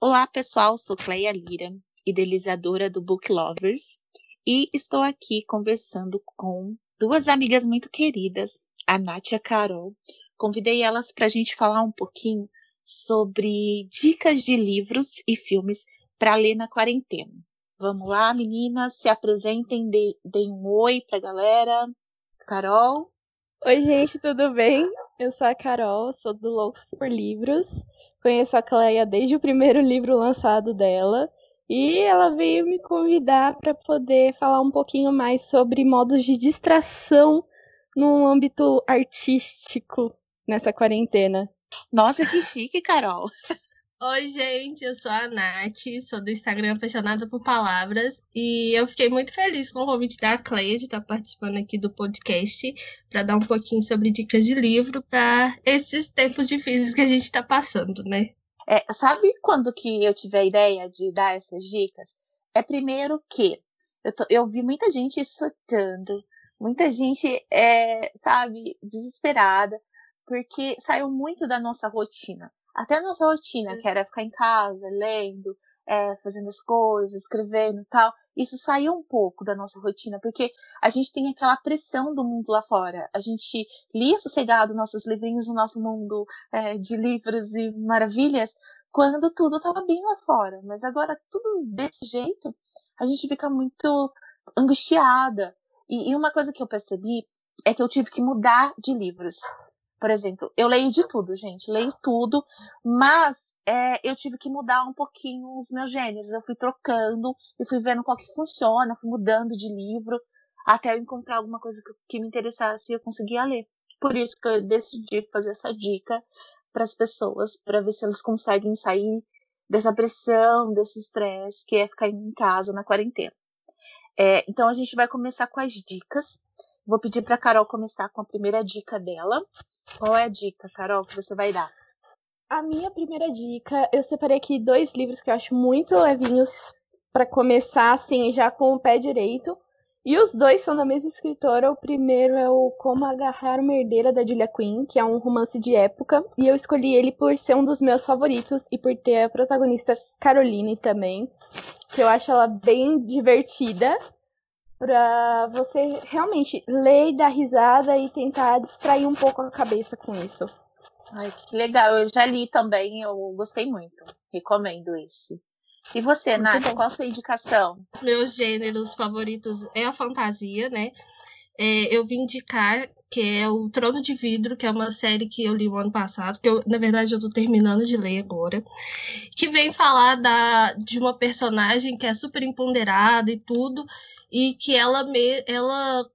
Olá, pessoal. Sou Cleia Lira, idealizadora do Book Lovers, e estou aqui conversando com duas amigas muito queridas, a Nath e a Carol. Convidei elas para a gente falar um pouquinho sobre dicas de livros e filmes para ler na quarentena. Vamos lá, meninas, se apresentem, deem um oi para a galera. Carol? Oi, gente, tudo bem? Eu sou a Carol, sou do Loucos por Livros. Conheço a Cleia desde o primeiro livro lançado dela e ela veio me convidar para poder falar um pouquinho mais sobre modos de distração no âmbito artístico nessa quarentena. Nossa, que chique, Carol! Oi, gente, eu sou a Nath, sou do Instagram Apaixonada por Palavras e eu fiquei muito feliz com o convite da Cleia de estar participando aqui do podcast para dar um pouquinho sobre dicas de livro para esses tempos difíceis que a gente está passando, né? É, sabe quando que eu tive a ideia de dar essas dicas? É primeiro que eu, tô, eu vi muita gente surtando, muita gente, é, sabe, desesperada, porque saiu muito da nossa rotina. Até a nossa rotina, que era ficar em casa, lendo, é, fazendo as coisas, escrevendo tal, isso saiu um pouco da nossa rotina, porque a gente tem aquela pressão do mundo lá fora. A gente lia sossegado nossos livrinhos no nosso mundo é, de livros e maravilhas, quando tudo estava bem lá fora. Mas agora, tudo desse jeito, a gente fica muito angustiada. E, e uma coisa que eu percebi é que eu tive que mudar de livros. Por exemplo, eu leio de tudo, gente, leio tudo, mas é, eu tive que mudar um pouquinho os meus gêneros. Eu fui trocando e fui vendo qual que funciona, fui mudando de livro até eu encontrar alguma coisa que, que me interessasse e eu conseguia ler. Por isso que eu decidi fazer essa dica para as pessoas, para ver se elas conseguem sair dessa pressão, desse estresse que é ficar em casa na quarentena. É, então a gente vai começar com as dicas. Vou pedir para Carol começar com a primeira dica dela. Qual é a dica, Carol, que você vai dar? A minha primeira dica, eu separei aqui dois livros que eu acho muito levinhos para começar assim, já com o pé direito. E os dois são da mesma escritora. O primeiro é o Como Agarrar uma Herdeira da Julia Quinn, que é um romance de época. E eu escolhi ele por ser um dos meus favoritos e por ter a protagonista Caroline também, que eu acho ela bem divertida para você realmente ler e dar risada e tentar distrair um pouco a cabeça com isso. Ai, que legal. Eu já li também, eu gostei muito. Recomendo esse. E você, muito Nath, bom. qual a sua indicação? Meus gêneros favoritos é a fantasia, né? É, eu vim indicar que é o Trono de Vidro, que é uma série que eu li o ano passado, que eu, na verdade, eu tô terminando de ler agora, que vem falar da, de uma personagem que é super empoderada e tudo, e que ela, me, ela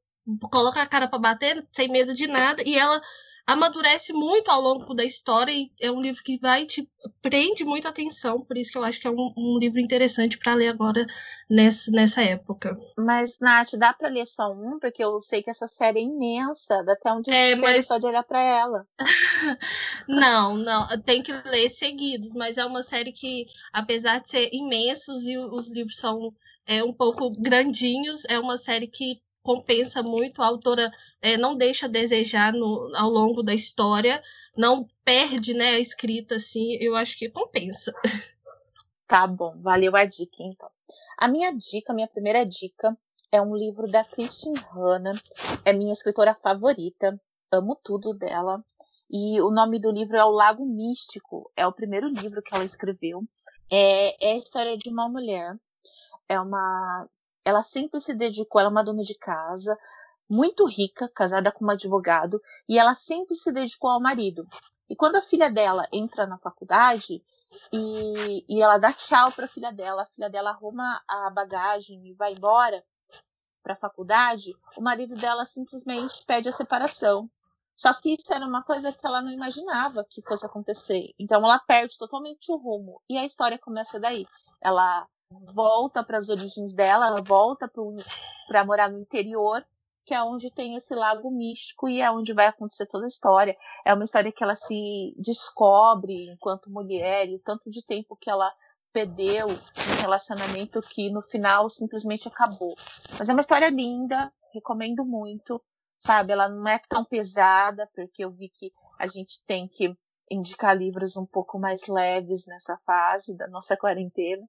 coloca a cara para bater sem medo de nada e ela amadurece muito ao longo da história e é um livro que vai te prende muita atenção, por isso que eu acho que é um, um livro interessante para ler agora nessa, nessa época. Mas, Nath, dá para ler só um? Porque eu sei que essa série é imensa, dá até um dia é, mas... só de olhar para ela. não, não, tem que ler seguidos, mas é uma série que, apesar de ser imensos e os livros são é, um pouco grandinhos, é uma série que compensa muito, a autora é, não deixa a desejar no, ao longo da história, não perde né, a escrita, assim, eu acho que compensa. Tá bom, valeu a dica então. A minha dica, minha primeira dica, é um livro da Christine Hanna, é minha escritora favorita, amo tudo dela. E o nome do livro é O Lago Místico, é o primeiro livro que ela escreveu. É, é a história de uma mulher é uma. Ela sempre se dedicou, ela é uma dona de casa, muito rica, casada com um advogado, e ela sempre se dedicou ao marido. E quando a filha dela entra na faculdade e, e ela dá tchau para a filha dela, a filha dela arruma a bagagem e vai embora para a faculdade, o marido dela simplesmente pede a separação. Só que isso era uma coisa que ela não imaginava que fosse acontecer. Então ela perde totalmente o rumo e a história começa daí. Ela volta para as origens dela, ela volta para morar no interior, que é onde tem esse lago místico e é onde vai acontecer toda a história. É uma história que ela se descobre enquanto mulher e o tanto de tempo que ela perdeu um relacionamento que no final simplesmente acabou. Mas é uma história linda, recomendo muito, sabe? Ela não é tão pesada, porque eu vi que a gente tem que indicar livros um pouco mais leves nessa fase da nossa quarentena.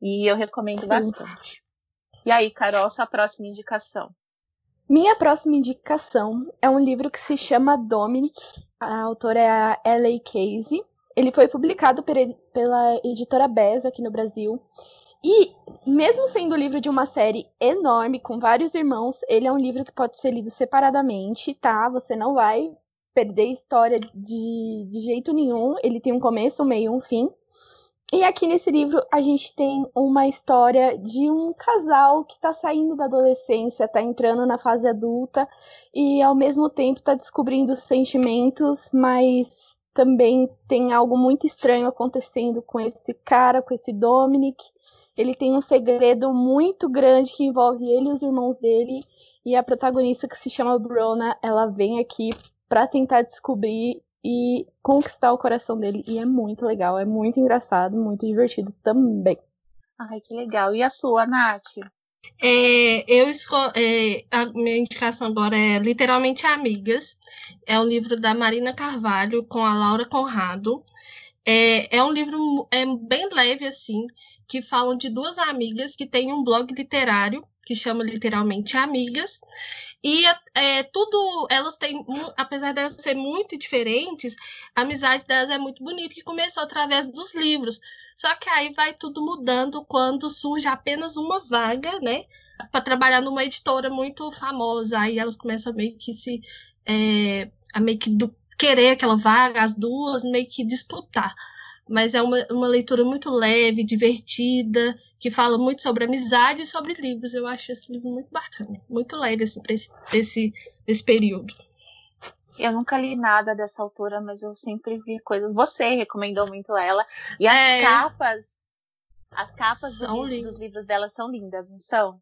E eu recomendo bastante. E aí, Carol, sua próxima indicação? Minha próxima indicação é um livro que se chama Dominic. A autora é a L.A. Casey. Ele foi publicado pela editora Beza aqui no Brasil. E, mesmo sendo o livro de uma série enorme, com vários irmãos, ele é um livro que pode ser lido separadamente, tá? Você não vai perder história de, de jeito nenhum. Ele tem um começo, um meio e um fim. E aqui nesse livro a gente tem uma história de um casal que está saindo da adolescência, está entrando na fase adulta e ao mesmo tempo está descobrindo sentimentos, mas também tem algo muito estranho acontecendo com esse cara, com esse Dominic. Ele tem um segredo muito grande que envolve ele e os irmãos dele. E a protagonista, que se chama Brona, ela vem aqui para tentar descobrir e conquistar o coração dele. E é muito legal, é muito engraçado, muito divertido também. Ai, que legal. E a sua, Nath? É, eu esco é, a minha indicação agora é literalmente Amigas. É um livro da Marina Carvalho com a Laura Conrado. É, é um livro é bem leve assim, que falam de duas amigas que têm um blog literário que chama literalmente Amigas e é, tudo, elas têm, apesar de elas serem muito diferentes, a amizade delas é muito bonita, que começou através dos livros. Só que aí vai tudo mudando quando surge apenas uma vaga, né? Para trabalhar numa editora muito famosa. Aí elas começam a meio que se. É, a meio que do, querer aquela vaga, as duas, meio que disputar mas é uma, uma leitura muito leve, divertida, que fala muito sobre amizade e sobre livros. Eu acho esse livro muito bacana, muito leve assim, para esse, esse, esse período. Eu nunca li nada dessa autora, mas eu sempre vi coisas. Você recomendou muito ela. E as é... capas, as capas do livro, dos livros dela são lindas, não são?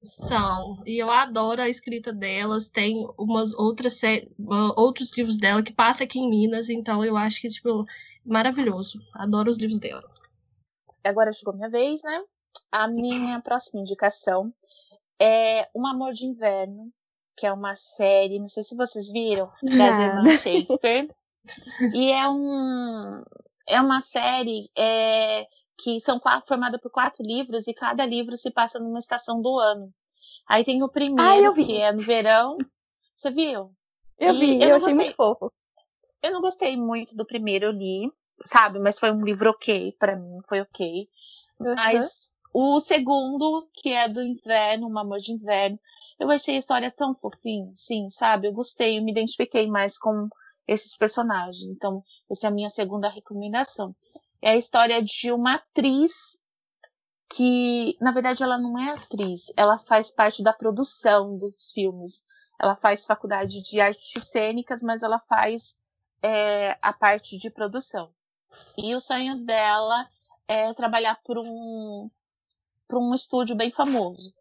São. E eu adoro a escrita delas. Tem umas outras outros livros dela que passa aqui em Minas, então eu acho que tipo maravilhoso. Adoro os livros dela. Agora chegou minha vez, né? A minha próxima indicação é Um Amor de Inverno, que é uma série, não sei se vocês viram, das irmãs Shakespeare. e é um é uma série é, que são quatro, formada por quatro livros e cada livro se passa numa estação do ano. Aí tem o primeiro, ah, que é no verão. Você viu? Eu e vi, eu, eu achei gostei, muito fofo. Eu não gostei muito do primeiro, eu li, sabe? Mas foi um livro ok, para mim foi ok. Uhum. Mas o segundo, que é do inverno, Um Amor de Inverno, eu achei a história tão fofinha, sim, sabe? Eu gostei, eu me identifiquei mais com esses personagens. Então, essa é a minha segunda recomendação. É a história de uma atriz que, na verdade, ela não é atriz, ela faz parte da produção dos filmes. Ela faz faculdade de artes cênicas, mas ela faz é, a parte de produção. E o sonho dela é trabalhar por um, por um estúdio bem famoso.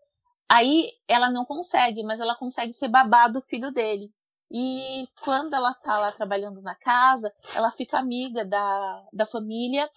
Aí ela não consegue, mas ela consegue ser babá do filho dele. E quando ela tá lá trabalhando na casa, ela fica amiga da, da família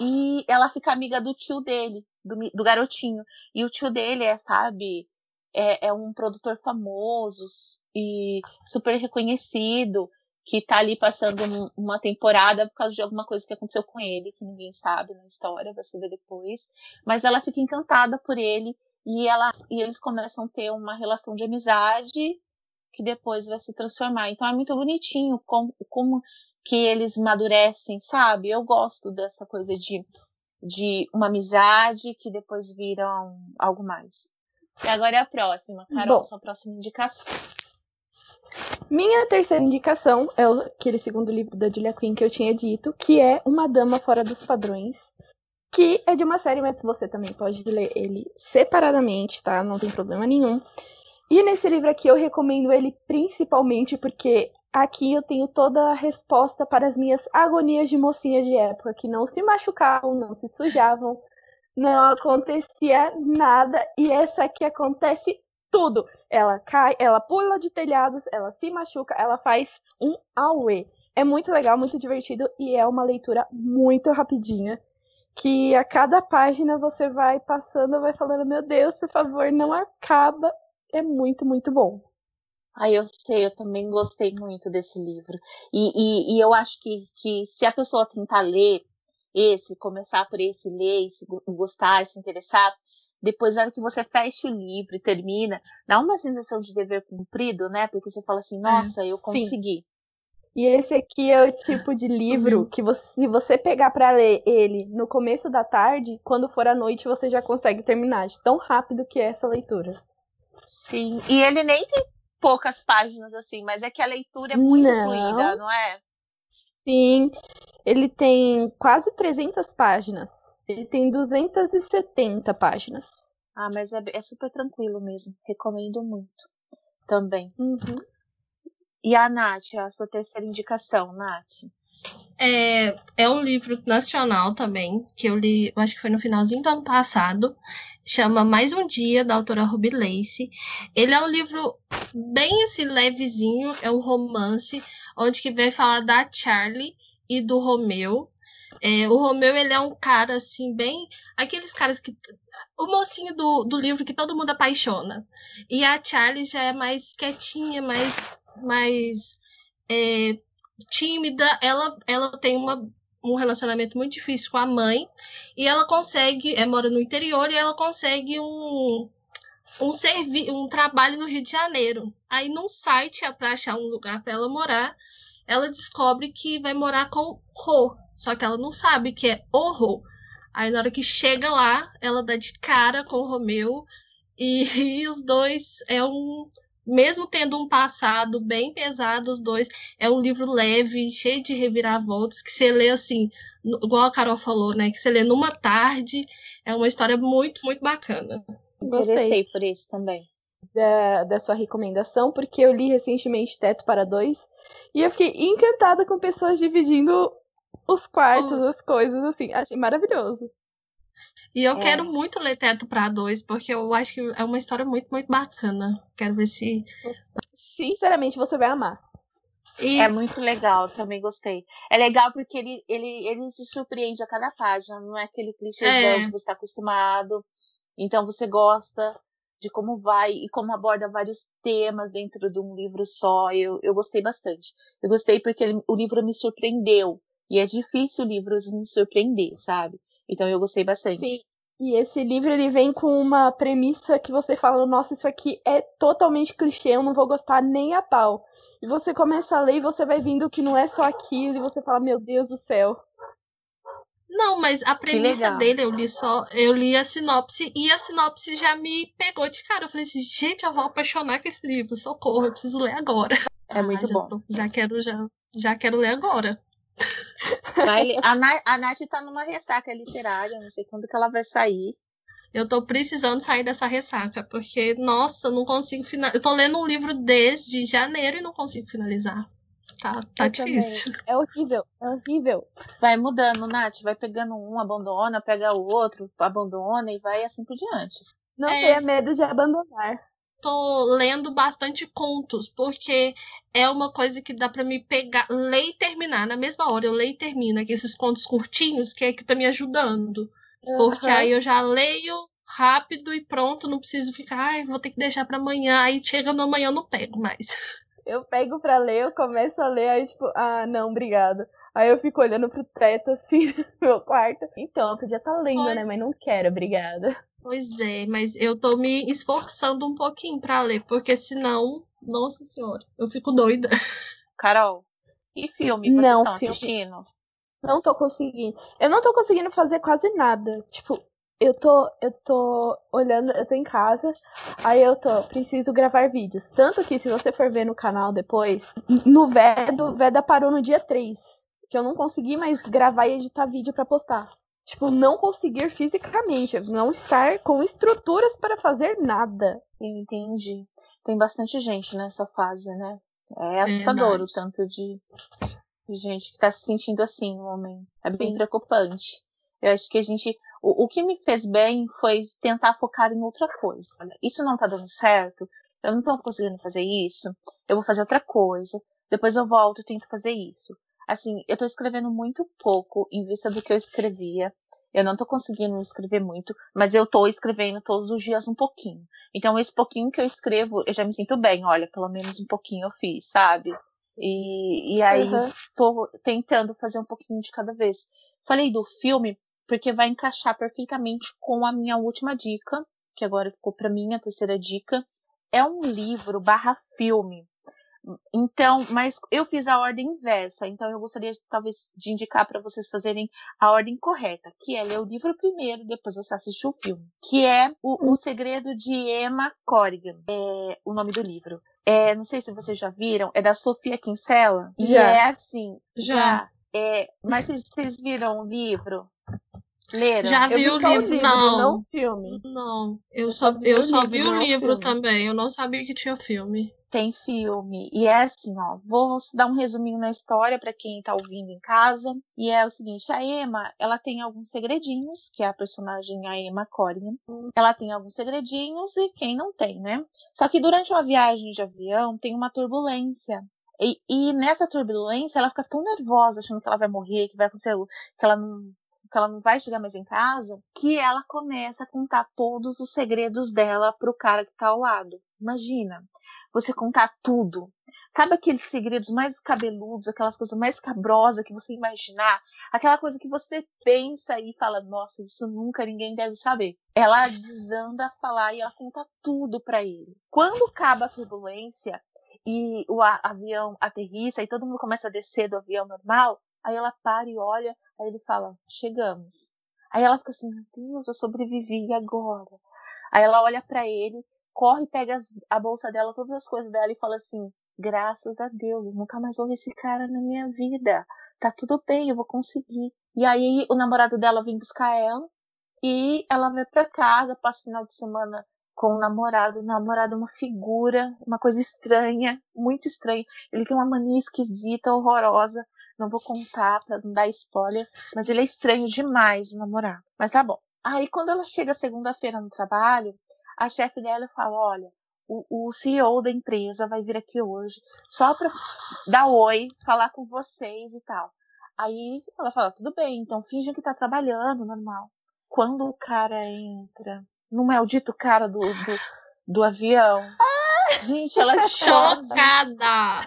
e ela fica amiga do tio dele, do, do garotinho. E o tio dele é, sabe, é, é um produtor famoso e super reconhecido que tá ali passando um, uma temporada por causa de alguma coisa que aconteceu com ele, que ninguém sabe na história, você vê depois. Mas ela fica encantada por ele e ela e eles começam a ter uma relação de amizade que depois vai se transformar. Então é muito bonitinho como, como que eles madurecem, sabe? Eu gosto dessa coisa de, de uma amizade que depois viram algo mais. E agora é a próxima, Carol, Bom, sua próxima indicação. Minha terceira indicação é aquele segundo livro da Julia Quinn que eu tinha dito, que é Uma Dama Fora dos Padrões, que é de uma série, mas você também pode ler ele separadamente, tá? Não tem problema nenhum. E nesse livro aqui eu recomendo ele principalmente porque aqui eu tenho toda a resposta para as minhas agonias de mocinha de época, que não se machucavam, não se sujavam, não acontecia nada, e essa aqui acontece tudo. Ela cai, ela pula de telhados, ela se machuca, ela faz um auê. É muito legal, muito divertido e é uma leitura muito rapidinha. Que a cada página você vai passando, vai falando, meu Deus, por favor, não acaba. é muito, muito bom. Ah, eu sei, eu também gostei muito desse livro. E, e, e, eu acho que, que se a pessoa tentar ler esse, começar por esse, ler, se gostar, se interessar, depois, na hora que você fecha o livro e termina, dá uma sensação de dever cumprido, né? Porque você fala assim, é, nossa, eu consegui. Sim. E esse aqui é o tipo de livro que você, se você pegar para ler ele no começo da tarde, quando for à noite você já consegue terminar, de tão rápido que é essa leitura. Sim, e ele nem tem poucas páginas assim, mas é que a leitura é muito não. fluida, não é? Sim, ele tem quase 300 páginas. Ele tem 270 páginas. Ah, mas é, é super tranquilo mesmo. Recomendo muito. Também. Uhum. E a Nath, a sua terceira indicação, Nath? É, é um livro nacional também, que eu li, eu acho que foi no finalzinho do ano passado. Chama Mais um Dia, da autora Ruby Lace. Ele é um livro bem assim, levezinho, é um romance, onde que vai falar da Charlie e do Romeu. É, o Romeu, ele é um cara, assim, bem... Aqueles caras que... O mocinho do, do livro que todo mundo apaixona. E a Charlie já é mais quietinha, mais mais é, tímida, ela, ela tem uma, um relacionamento muito difícil com a mãe e ela consegue, é, mora no interior e ela consegue um, um, servi um trabalho no Rio de Janeiro. Aí num site é para achar um lugar para ela morar, ela descobre que vai morar com Ro, só que ela não sabe que é o Ro. Aí na hora que chega lá, ela dá de cara com o Romeu e, e os dois é um mesmo tendo um passado bem pesado, os dois, é um livro leve, cheio de reviravoltas, que você lê assim, igual a Carol falou, né? Que você lê numa tarde, é uma história muito, muito bacana. Gostei por isso também. Da, da sua recomendação, porque eu li recentemente Teto para Dois, e eu fiquei encantada com pessoas dividindo os quartos, oh. as coisas, assim, achei maravilhoso. E eu é. quero muito ler Teto para Dois, porque eu acho que é uma história muito, muito bacana. Quero ver se. Sinceramente, você vai amar. E... É muito legal, também gostei. É legal porque ele, ele, ele se surpreende a cada página, não é aquele clichê é. que você está acostumado. Então você gosta de como vai e como aborda vários temas dentro de um livro só. Eu, eu gostei bastante. Eu gostei porque ele, o livro me surpreendeu. E é difícil livros me surpreender, sabe? Então eu gostei bastante. Sim. E esse livro ele vem com uma premissa que você fala, nossa, isso aqui é totalmente clichê, eu não vou gostar nem a pau. E você começa a ler e você vai vendo que não é só aquilo, e você fala, meu Deus do céu. Não, mas a premissa dele, eu li só, eu li a sinopse e a sinopse já me pegou de cara. Eu falei assim, gente, eu vou apaixonar com esse livro, socorro, eu preciso ler agora. É muito ah, bom. Tô, já quero, já, já quero ler agora. Vai, a, Na, a Nath tá numa ressaca literária, não sei quando que ela vai sair. Eu tô precisando sair dessa ressaca, porque, nossa, eu não consigo finalizar. Eu tô lendo um livro desde janeiro e não consigo finalizar. Tá, tá difícil. Também. É horrível, é horrível. Vai mudando, Nath, vai pegando um, abandona, pega o outro, abandona e vai assim por diante. Não é... tenha medo de abandonar tô lendo bastante contos, porque é uma coisa que dá para me pegar, ler e terminar. Na mesma hora, eu leio e termino. Aqui, esses contos curtinhos, que é que tá me ajudando. Uhum. Porque aí eu já leio rápido e pronto, não preciso ficar, ai, vou ter que deixar para amanhã. Aí chega no amanhã, eu não pego mais. Eu pego pra ler, eu começo a ler, aí tipo, ah, não, obrigado. Aí eu fico olhando pro teto assim no meu quarto. Então, eu podia estar tá lendo, pois... né? Mas não quero, obrigada. Pois é, mas eu tô me esforçando um pouquinho para ler, porque senão, nossa senhora, eu fico doida. Carol, e filme vocês não, estão filme. assistindo? Não tô conseguindo. Eu não tô conseguindo fazer quase nada. Tipo, eu tô, eu tô olhando, eu tô em casa, aí eu tô, preciso gravar vídeos. Tanto que se você for ver no canal depois, no Veda, o Veda parou no dia 3. Que eu não consegui mais gravar e editar vídeo para postar tipo, não conseguir fisicamente, não estar com estruturas para fazer nada. Eu entendi. Tem bastante gente nessa fase, né? É assustador o tanto de, gente que tá se sentindo assim no momento. É Sim. bem preocupante. Eu acho que a gente. O, o que me fez bem foi tentar focar em outra coisa. Isso não tá dando certo, eu não tô conseguindo fazer isso, eu vou fazer outra coisa, depois eu volto e tento fazer isso. Assim, eu tô escrevendo muito pouco em vista do que eu escrevia. Eu não tô conseguindo escrever muito, mas eu tô escrevendo todos os dias um pouquinho. Então, esse pouquinho que eu escrevo, eu já me sinto bem. Olha, pelo menos um pouquinho eu fiz, sabe? E, e aí, uhum. tô tentando fazer um pouquinho de cada vez. Falei do filme porque vai encaixar perfeitamente com a minha última dica, que agora ficou para mim a terceira dica. É um livro barra filme então, mas eu fiz a ordem inversa, então eu gostaria talvez de indicar para vocês fazerem a ordem correta, que é ler o livro primeiro, depois você assistir o filme, que é o, o Segredo de Emma Corrigan, é o nome do livro. É, não sei se vocês já viram, é da Sofia Kinsella, já. e é assim, já, já é, mas vocês, vocês viram o livro? Leram? Já vi, vi o livro, livro, não. não filme. Não, eu, eu só, eu só vi o livro também, eu não sabia que tinha filme tem filme. E é assim, ó, vou dar um resuminho na história para quem tá ouvindo em casa. E é o seguinte, a Emma, ela tem alguns segredinhos, que é a personagem a Emma Corrigan. Ela tem alguns segredinhos e quem não tem, né? Só que durante uma viagem de avião tem uma turbulência. E, e nessa turbulência ela fica tão nervosa, achando que ela vai morrer, que vai acontecer, que ela não que ela não vai chegar mais em casa, que ela começa a contar todos os segredos dela pro cara que tá ao lado. Imagina, você contar tudo. Sabe aqueles segredos mais cabeludos, aquelas coisas mais cabrosas que você imaginar? Aquela coisa que você pensa e fala, nossa, isso nunca ninguém deve saber. Ela desanda a falar e ela conta tudo para ele. Quando acaba a turbulência e o avião aterrissa e todo mundo começa a descer do avião normal, aí ela para e olha, aí ele fala, chegamos. Aí ela fica assim, meu Deus, eu sobrevivi, e agora? Aí ela olha para ele corre, pega as, a bolsa dela, todas as coisas dela e fala assim: graças a Deus, nunca mais vou ver esse cara na minha vida. Tá tudo bem, eu vou conseguir. E aí o namorado dela vem buscar ela e ela vai para casa, passa o final de semana com o namorado. O namorado é uma figura, uma coisa estranha, muito estranha. Ele tem uma mania esquisita, horrorosa. Não vou contar pra não dar spoiler, mas ele é estranho demais, o namorado. Mas tá bom. Aí quando ela chega segunda-feira no trabalho, a chefe dela fala: olha, o, o CEO da empresa vai vir aqui hoje só para dar oi, falar com vocês e tal. Aí ela fala: tudo bem, então finge que tá trabalhando, normal. Quando o cara entra no maldito cara do, do, do avião. Ah! Gente, ela é chocada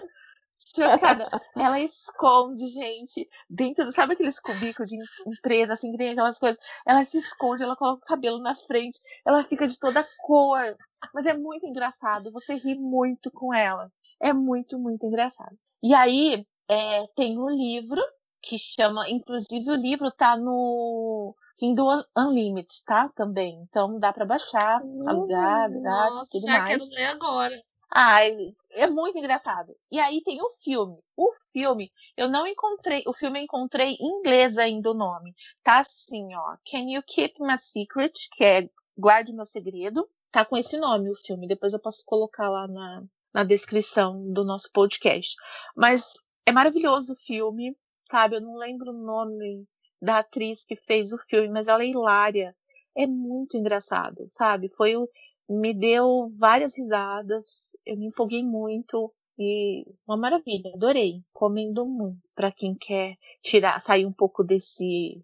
chocada. Ela esconde, gente, dentro, sabe aqueles cubículos de empresa, assim, que tem aquelas coisas? Ela se esconde, ela coloca o cabelo na frente, ela fica de toda cor. Mas é muito engraçado, você ri muito com ela. É muito, muito engraçado. E aí, é, tem um livro que chama, inclusive o livro tá no Kindle Unlimited, tá? Também. Então dá para baixar, alugar, grátis, tudo já mais. quero ler agora. Ai, é muito engraçado. E aí tem o filme. O filme, eu não encontrei, o filme eu encontrei em inglês ainda o nome. Tá assim, ó. Can You Keep My Secret? Que é Guarde Meu Segredo. Tá com esse nome o filme. Depois eu posso colocar lá na, na descrição do nosso podcast. Mas é maravilhoso o filme, sabe? Eu não lembro o nome da atriz que fez o filme, mas ela é hilária. É muito engraçado, sabe? Foi o me deu várias risadas, eu me empolguei muito e uma maravilha, adorei, comendo muito para quem quer tirar, sair um pouco desse.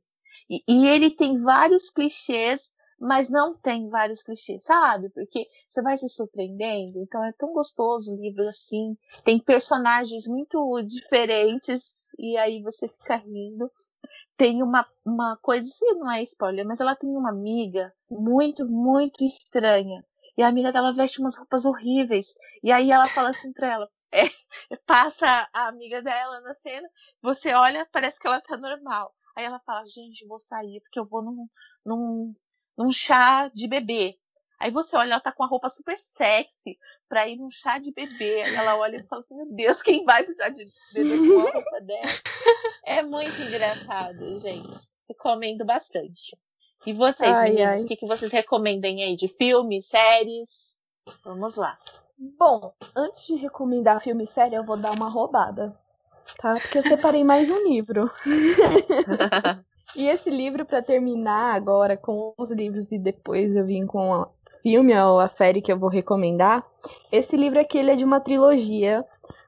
E, e, ele tem vários clichês, mas não tem vários clichês, sabe? Porque você vai se surpreendendo, então é tão gostoso o livro assim, tem personagens muito diferentes e aí você fica rindo tem uma, uma coisa, isso não é spoiler, mas ela tem uma amiga muito, muito estranha. E a amiga dela veste umas roupas horríveis. E aí ela fala assim pra ela: é, passa a amiga dela na cena, você olha, parece que ela tá normal. Aí ela fala: gente, vou sair porque eu vou num, num, num chá de bebê. Aí você olha, ela tá com uma roupa super sexy pra ir num chá de bebê. Aí ela olha e fala assim: Meu Deus, quem vai pro chá de bebê com uma roupa dessa? É muito engraçado, gente. Recomendo bastante. E vocês, ai, meninas, o que, que vocês recomendem aí de filmes, séries? Vamos lá. Bom, antes de recomendar filme e série, eu vou dar uma roubada, tá? Porque eu separei mais um livro. e esse livro, para terminar agora com os livros e depois eu vim com o filme ou a série que eu vou recomendar, esse livro aqui ele é de uma trilogia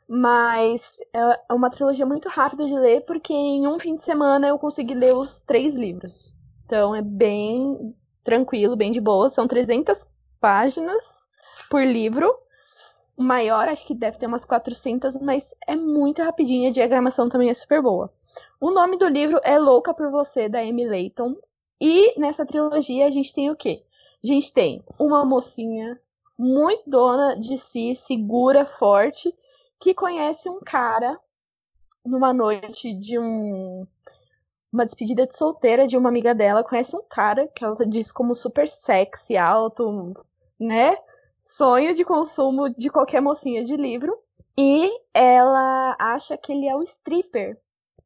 Mas é uma trilogia muito rápida de ler, porque em um fim de semana eu consegui ler os três livros. Então é bem tranquilo, bem de boa. São 300 páginas por livro. O maior, acho que deve ter umas 400, mas é muito rapidinho. A diagramação também é super boa. O nome do livro é Louca por Você, da Amy Layton. E nessa trilogia a gente tem o quê? A gente tem uma mocinha muito dona de si, segura, forte, que conhece um cara numa noite de um uma despedida de solteira de uma amiga dela, conhece um cara que ela diz como super sexy, alto, né? Sonho de consumo de qualquer mocinha de livro. E ela acha que ele é o stripper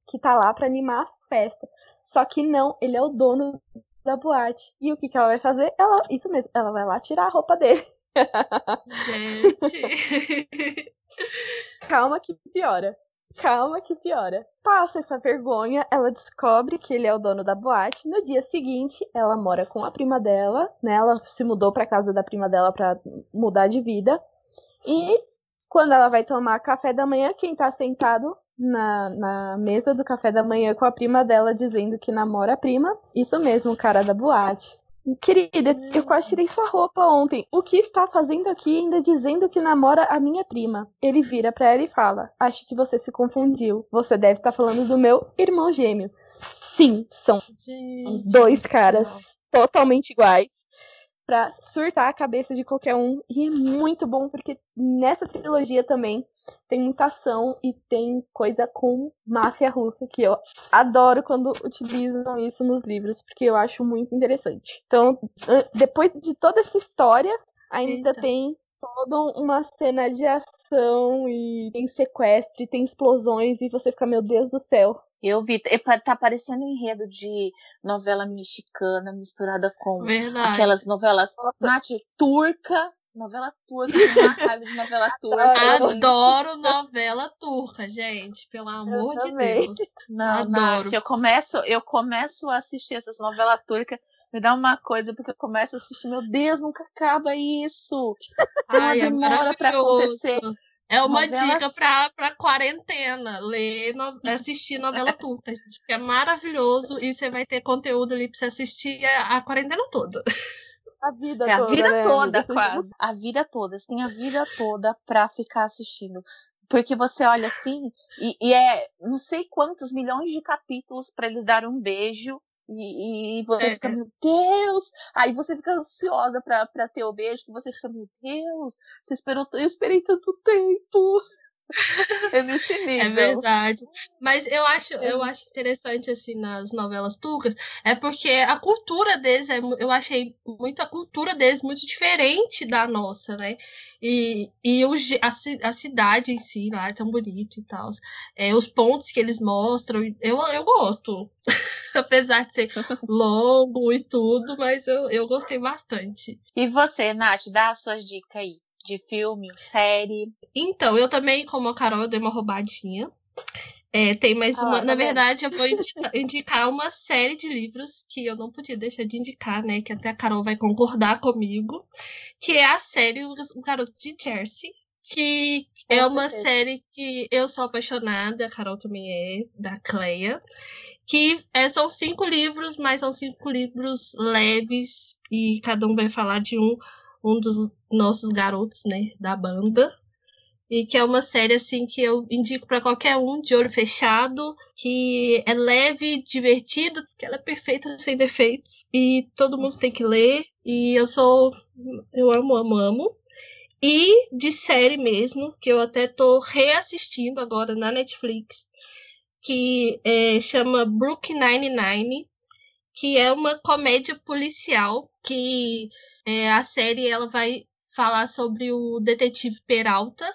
que tá lá para animar a festa. Só que não, ele é o dono da boate. E o que, que ela vai fazer? Ela, isso mesmo, ela vai lá tirar a roupa dele. Gente. Calma que piora. Calma que piora. Passa essa vergonha, ela descobre que ele é o dono da boate. No dia seguinte, ela mora com a prima dela, né? Ela se mudou para casa da prima dela para mudar de vida. E quando ela vai tomar café da manhã, quem tá sentado na, na mesa do café da manhã com a prima dela dizendo que namora a prima? Isso mesmo, o cara da boate. Querida, eu quase tirei sua roupa ontem. O que está fazendo aqui ainda dizendo que namora a minha prima? Ele vira para ela e fala: Acho que você se confundiu. Você deve estar tá falando do meu irmão gêmeo. Sim, são Gente, dois caras totalmente iguais para surtar a cabeça de qualquer um. E é muito bom porque nessa trilogia também tem muita ação e tem coisa com máfia russa que eu adoro quando utilizam isso nos livros, porque eu acho muito interessante. Então, depois de toda essa história, ainda Eita. tem toda uma cena de ação e tem sequestro, e tem explosões e você fica, meu Deus do céu. Eu vi, tá parecendo enredo de novela mexicana misturada com Verdade. aquelas novelas Nath, turca Novela turca, uma raiva de novela turca. Adoro novela turca, gente. Pelo amor de Deus. Não, Adoro. Nath, eu começo, eu começo a assistir essas novelas turcas, me dá uma coisa, porque eu começo a assistir, meu Deus, nunca acaba isso. Ai, é demora é pra acontecer. É uma novela... dica pra, pra quarentena, ler, no... assistir novela turca, gente, porque é maravilhoso e você vai ter conteúdo ali pra você assistir a, a quarentena toda. A vida é toda. A vida né, toda, quase. A vida toda. Você tem a vida toda pra ficar assistindo. Porque você olha assim, e, e é não sei quantos milhões de capítulos para eles darem um beijo. E, e você é. fica, meu Deus! Aí você fica ansiosa pra, pra ter o beijo, que você fica, meu Deus, você esperou, eu esperei tanto tempo. É nesse é nível. É verdade. Mas eu acho, eu acho interessante, assim, nas novelas turcas, é porque a cultura deles, é, eu achei muito a cultura deles muito diferente da nossa, né? E, e o, a, a cidade em si lá é tão bonito e tal. É, os pontos que eles mostram, eu, eu gosto. Apesar de ser longo e tudo, mas eu, eu gostei bastante. E você, Nath, dá as suas dicas aí de filme, série? Então, eu também, como a Carol, eu dei uma roubadinha. É, tem mais ah, uma. Tá na verdade, eu vou indicar, uma série de livros que eu não podia deixar de indicar, né? Que até a Carol vai concordar comigo. Que é a série O Garoto de Jersey. Que é uma série que eu sou apaixonada, a Carol também é, da Cleia. Que é, são cinco livros, mas são cinco livros leves, e cada um vai falar de um um dos nossos garotos, né, da banda. E que é uma série assim que eu indico para qualquer um de olho fechado, que é leve, divertido, que ela é perfeita sem defeitos e todo mundo tem que ler. E eu sou eu amo, amo, amo. E de série mesmo, que eu até tô reassistindo agora na Netflix, que é, chama Brook 99, que é uma comédia policial que é, a série ela vai falar sobre o detetive Peralta,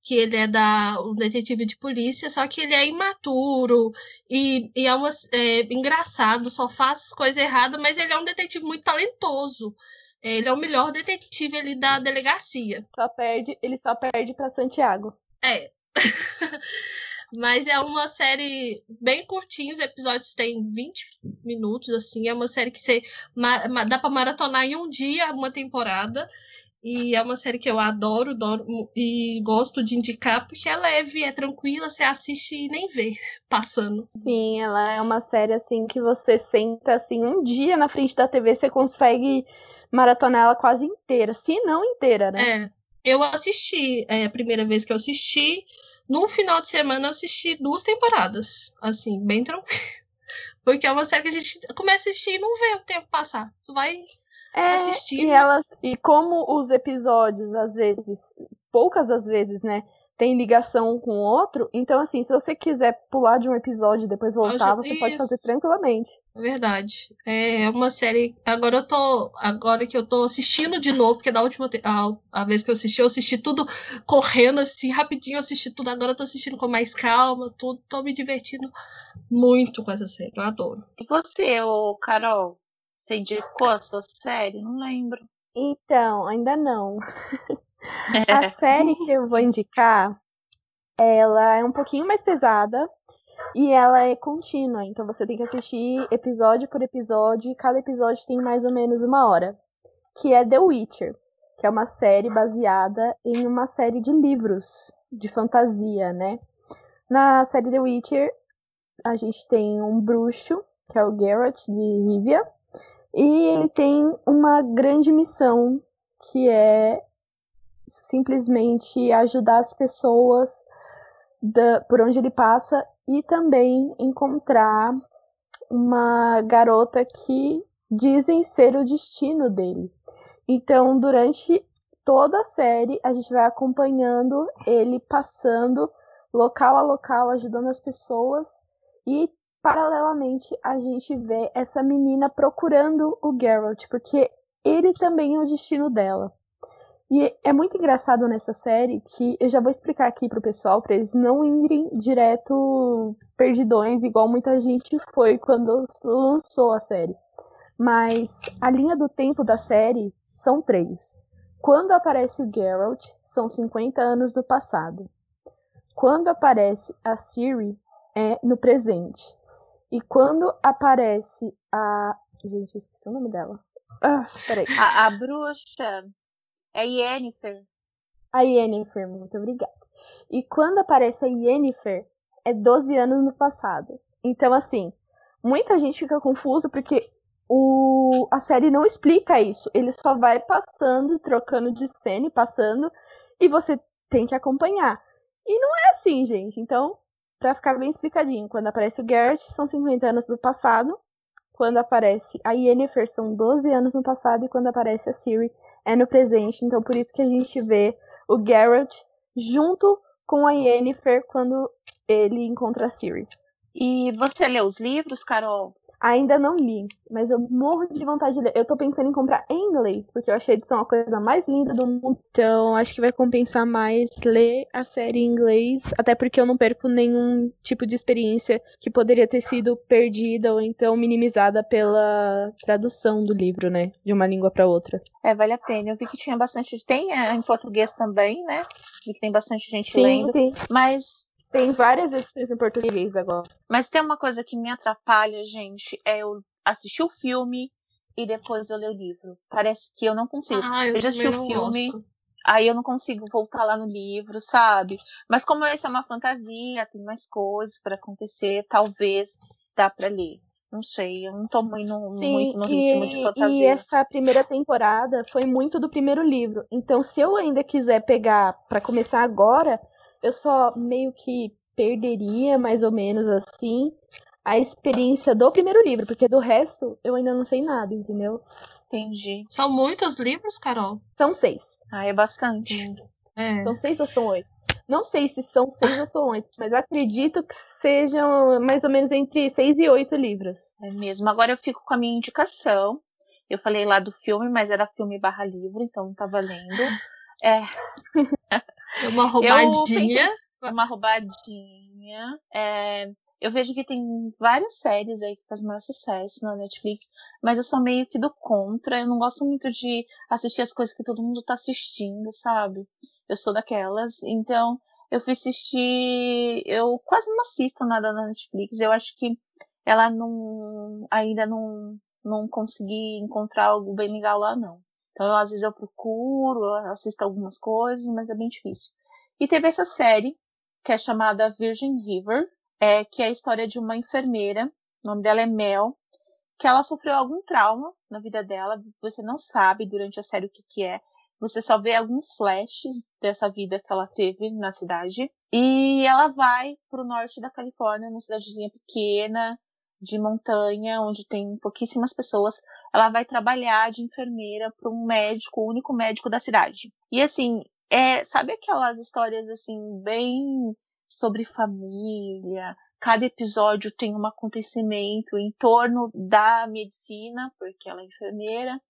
que ele é da um detetive de polícia, só que ele é imaturo e, e é, uma, é engraçado, só faz coisa errada, mas ele é um detetive muito talentoso. Ele é o melhor detetive ali da delegacia. Só perde, ele só perde para Santiago. É. Mas é uma série bem curtinha, os episódios têm 20 minutos, assim. É uma série que você dá pra maratonar em um dia uma temporada. E é uma série que eu adoro, adoro e gosto de indicar porque é leve, é tranquila, você assiste e nem vê passando. Sim, ela é uma série assim que você senta assim um dia na frente da TV, você consegue maratonar ela quase inteira, se não inteira, né? É. Eu assisti, é a primeira vez que eu assisti, num final de semana eu assisti duas temporadas, assim, bem tranquilo. Porque é uma série que a gente começa a assistir e não vê o tempo passar. Tu vai é, assistindo. E elas e como os episódios às vezes, poucas das vezes, né, tem ligação um com o outro, então assim, se você quiser pular de um episódio e depois voltar, você pode fazer tranquilamente. Verdade. É uma série. Agora eu tô. Agora que eu tô assistindo de novo, porque da última a, a vez que eu assisti, eu assisti tudo correndo assim, rapidinho, eu assisti tudo. Agora eu tô assistindo com mais calma, tudo. Tô me divertindo muito com essa série. Eu adoro. E você, ô Carol? Você indicou a sua série? Não lembro. Então, ainda não. a série que eu vou indicar, ela é um pouquinho mais pesada e ela é contínua. Então você tem que assistir episódio por episódio e cada episódio tem mais ou menos uma hora. Que é The Witcher, que é uma série baseada em uma série de livros de fantasia, né? Na série The Witcher, a gente tem um bruxo, que é o Geralt de Rivia, e ele tem uma grande missão que é simplesmente ajudar as pessoas da, por onde ele passa e também encontrar uma garota que dizem ser o destino dele. Então, durante toda a série, a gente vai acompanhando ele passando local a local, ajudando as pessoas e paralelamente a gente vê essa menina procurando o Geralt, porque ele também é o destino dela. E é muito engraçado nessa série que eu já vou explicar aqui pro pessoal, para eles não irem direto perdidões, igual muita gente foi quando lançou a série. Mas a linha do tempo da série são três. Quando aparece o Geralt, são 50 anos do passado. Quando aparece a Ciri, é no presente. E quando aparece a. Gente, eu esqueci o nome dela. Ah, peraí. A, a bruxa é Yennefer. A Yennefer, muito obrigada. E quando aparece a Yennefer, é 12 anos no passado. Então, assim, muita gente fica confuso porque o, a série não explica isso. Ele só vai passando, trocando de cena e passando, e você tem que acompanhar. E não é assim, gente. Então, para ficar bem explicadinho. Quando aparece o Garrett, são 50 anos do passado. Quando aparece a Yennefer, são 12 anos no passado. E quando aparece a Siri, é no presente. Então, por isso que a gente vê o Garrett junto com a Yennefer quando ele encontra a Siri. E você leu os livros, Carol? Ainda não li, mas eu morro de vontade de ler. Eu tô pensando em comprar em inglês, porque eu achei a edição a coisa mais linda do mundo. Então, acho que vai compensar mais ler a série em inglês, até porque eu não perco nenhum tipo de experiência que poderia ter sido perdida ou então minimizada pela tradução do livro, né? De uma língua para outra. É, vale a pena. Eu vi que tinha bastante. Tem é, em português também, né? Vi que tem bastante gente Sim, lendo. Tem. Mas tem várias edições em português agora. Mas tem uma coisa que me atrapalha, gente, é eu assistir o filme e depois eu ler o livro. Parece que eu não consigo. Ah, eu, eu já assisti o filme, gosto. aí eu não consigo voltar lá no livro, sabe? Mas como esse é uma fantasia, tem mais coisas para acontecer, talvez dá para ler. Não sei, eu não tô muito, Sim, muito no ritmo e, de fantasia. E essa primeira temporada foi muito do primeiro livro. Então, se eu ainda quiser pegar para começar agora, eu só meio que perderia, mais ou menos assim, a experiência do primeiro livro, porque do resto eu ainda não sei nada, entendeu? Entendi. São muitos livros, Carol? São seis. Ah, é bastante. É. São seis ou são oito? Não sei se são seis ou são oito, mas acredito que sejam mais ou menos entre seis e oito livros. É mesmo. Agora eu fico com a minha indicação. Eu falei lá do filme, mas era filme barra livro, então não tá valendo. É. É uma roubadinha. uma roubadinha. É, eu vejo que tem várias séries aí que fazem maior sucesso na Netflix, mas eu sou meio que do contra. Eu não gosto muito de assistir as coisas que todo mundo tá assistindo, sabe? Eu sou daquelas. Então, eu fui assistir. Eu quase não assisto nada na Netflix. Eu acho que ela não. Ainda não, não consegui encontrar algo bem legal lá, não. Então, eu, às vezes eu procuro, eu assisto algumas coisas, mas é bem difícil. E teve essa série, que é chamada Virgin River, é, que é a história de uma enfermeira, o nome dela é Mel, que ela sofreu algum trauma na vida dela, você não sabe durante a série o que, que é, você só vê alguns flashes dessa vida que ela teve na cidade. E ela vai para o norte da Califórnia, numa cidadezinha pequena, de montanha, onde tem pouquíssimas pessoas. Ela vai trabalhar de enfermeira para um médico, o único médico da cidade. E assim, é, sabe aquelas histórias assim, bem sobre família? Cada episódio tem um acontecimento em torno da medicina, porque ela é enfermeira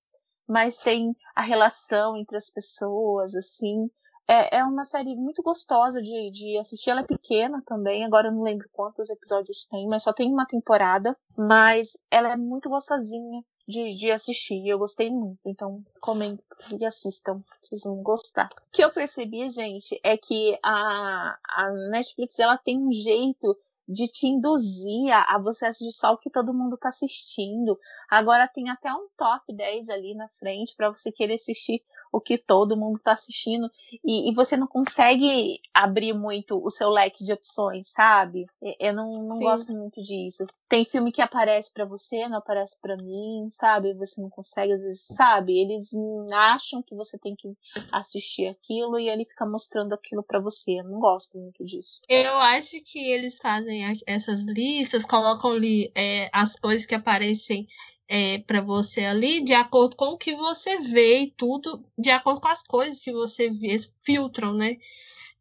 mas tem a relação entre as pessoas, assim. É, é uma série muito gostosa de, de assistir. Ela é pequena também, agora eu não lembro quantos episódios tem, mas só tem uma temporada. Mas ela é muito gostosinha de, de assistir. Eu gostei muito, então comentem e assistam, vocês vão gostar. O que eu percebi, gente, é que a, a Netflix ela tem um jeito de te induzir a, você assistir só o que todo mundo tá assistindo. Agora tem até um top 10 ali na frente para você querer assistir o que todo mundo tá assistindo e, e, você não consegue abrir muito o seu leque de opções, sabe? Eu não, não gosto muito disso. Tem filme que aparece para você, não aparece para mim, sabe? Você não consegue, às vezes, sabe? Eles acham que você tem que assistir aquilo e ele fica mostrando aquilo para você. Eu não gosto muito disso. Eu acho que eles fazem essas listas, colocam ali é, as coisas que aparecem é, para você ali de acordo com o que você vê e tudo, de acordo com as coisas que você vê, filtram, né?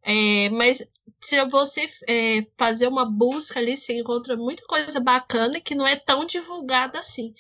É, mas se você é, fazer uma busca ali, você encontra muita coisa bacana que não é tão divulgada assim.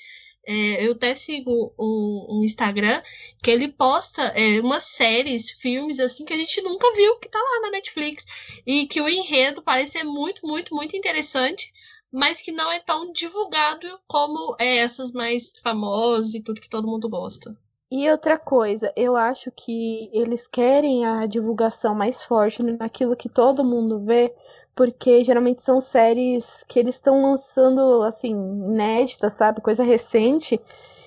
É, eu até sigo um, um, Instagram que ele posta é, umas séries, filmes assim que a gente nunca viu que tá lá na Netflix e que o enredo parece ser muito, muito, muito interessante mas que não é tão divulgado como é, essas mais famosas e tudo que todo mundo gosta. E outra coisa, eu acho que eles querem a divulgação mais forte naquilo que todo mundo vê, porque geralmente são séries que eles estão lançando, assim, inéditas, sabe? Coisa recente.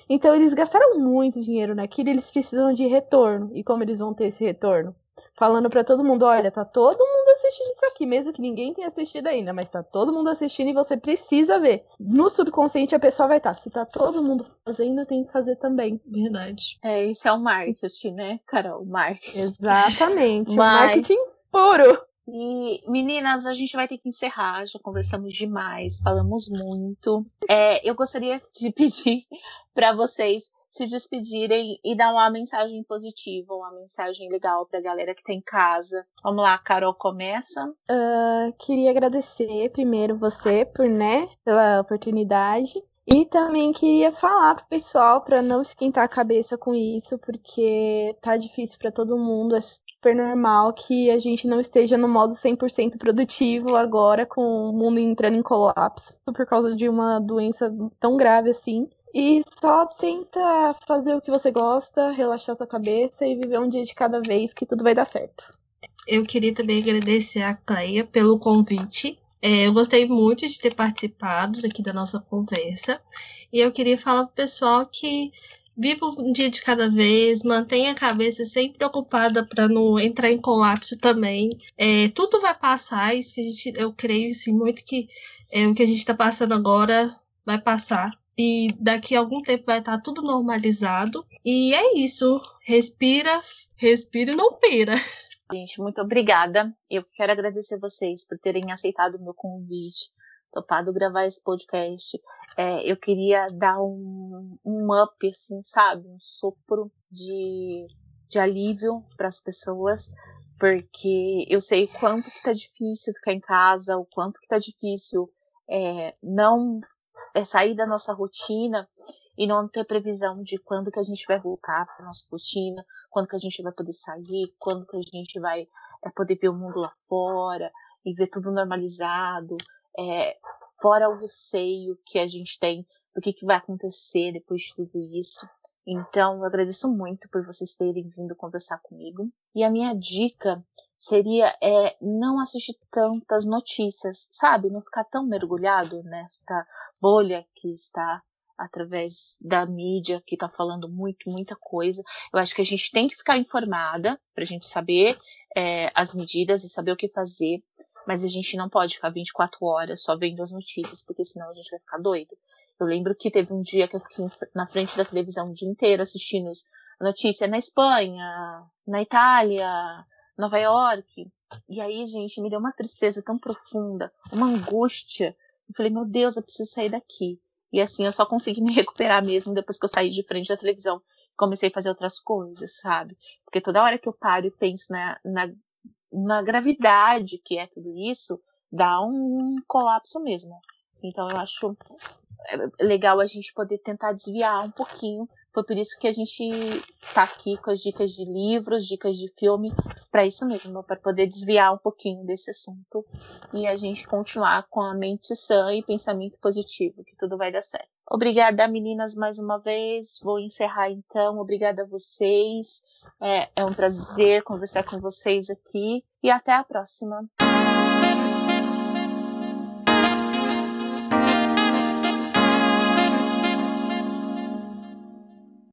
Então eles gastaram muito dinheiro naquilo e eles precisam de retorno. E como eles vão ter esse retorno? Falando para todo mundo, olha, tá todo mundo assistindo isso aqui, mesmo que ninguém tenha assistido ainda, mas tá todo mundo assistindo e você precisa ver. No subconsciente a pessoa vai estar, tá, se tá todo mundo fazendo, tem que fazer também. Verdade. É, isso é o marketing, né, Carol? Marketing. Exatamente, mas... o marketing puro. E, meninas, a gente vai ter que encerrar. Já conversamos demais, falamos muito. É, eu gostaria de pedir para vocês se despedirem e dar uma mensagem positiva, uma mensagem legal para a galera que tá em casa. Vamos lá, Carol, começa. Uh, queria agradecer primeiro você por, né, pela oportunidade. E também queria falar pro pessoal para não esquentar a cabeça com isso, porque tá difícil para todo mundo. Super normal que a gente não esteja no modo 100% produtivo agora, com o mundo entrando em colapso por causa de uma doença tão grave assim. E só tenta fazer o que você gosta, relaxar sua cabeça e viver um dia de cada vez que tudo vai dar certo. Eu queria também agradecer a Cleia pelo convite. É, eu gostei muito de ter participado aqui da nossa conversa. E eu queria falar pro pessoal que viva um dia de cada vez, mantenha a cabeça sempre ocupada para não entrar em colapso também. É, tudo vai passar, isso que a gente, eu creio assim, muito que é, o que a gente está passando agora vai passar e daqui a algum tempo vai estar tudo normalizado. E é isso. Respira, respira e não pira. Gente, muito obrigada. Eu quero agradecer vocês por terem aceitado o meu convite, topado gravar esse podcast. É, eu queria dar um, um up, assim, sabe? Um sopro de, de alívio para as pessoas, porque eu sei o quanto que tá difícil ficar em casa, o quanto que tá difícil é, não é sair da nossa rotina e não ter previsão de quando que a gente vai voltar para nossa rotina, quando que a gente vai poder sair, quando que a gente vai é, poder ver o mundo lá fora e ver tudo normalizado, é, fora o receio que a gente tem do que, que vai acontecer depois de tudo isso. Então, eu agradeço muito por vocês terem vindo conversar comigo. E a minha dica seria é, não assistir tantas notícias, sabe? Não ficar tão mergulhado nesta bolha que está através da mídia que está falando muito, muita coisa. Eu acho que a gente tem que ficar informada para a gente saber é, as medidas e saber o que fazer, mas a gente não pode ficar 24 horas só vendo as notícias, porque senão a gente vai ficar doido. Eu lembro que teve um dia que eu fiquei na frente da televisão o dia inteiro assistindo notícia na Espanha, na Itália, Nova York. E aí, gente, me deu uma tristeza tão profunda, uma angústia. Eu falei, meu Deus, eu preciso sair daqui. E assim, eu só consegui me recuperar mesmo depois que eu saí de frente da televisão. Comecei a fazer outras coisas, sabe? Porque toda hora que eu paro e penso na, na, na gravidade que é tudo isso, dá um colapso mesmo. Então eu acho é, legal a gente poder tentar desviar um pouquinho foi por isso que a gente tá aqui com as dicas de livros, dicas de filme, para isso mesmo, para poder desviar um pouquinho desse assunto e a gente continuar com a mente sã e pensamento positivo, que tudo vai dar certo. Obrigada, meninas, mais uma vez. Vou encerrar então. Obrigada a vocês. É, é um prazer conversar com vocês aqui e até a próxima.